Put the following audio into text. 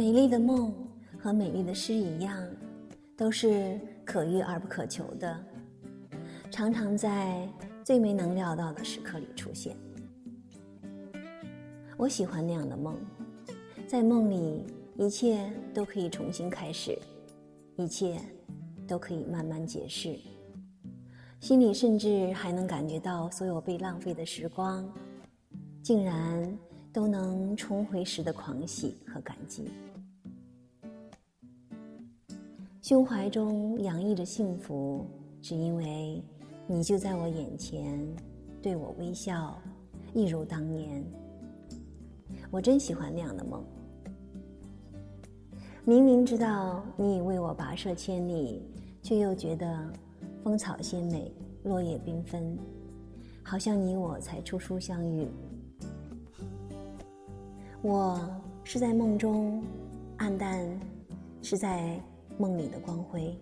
美丽的梦和美丽的诗一样，都是可遇而不可求的，常常在最没能料到的时刻里出现。我喜欢那样的梦，在梦里一切都可以重新开始，一切都可以慢慢解释，心里甚至还能感觉到所有被浪费的时光，竟然。都能重回时的狂喜和感激，胸怀中洋溢着幸福，只因为你就在我眼前，对我微笑，一如当年。我真喜欢那样的梦。明明知道你已为我跋涉千里，却又觉得风草鲜美，落叶缤纷，好像你我才初初相遇。我是在梦中，暗淡是在梦里的光辉。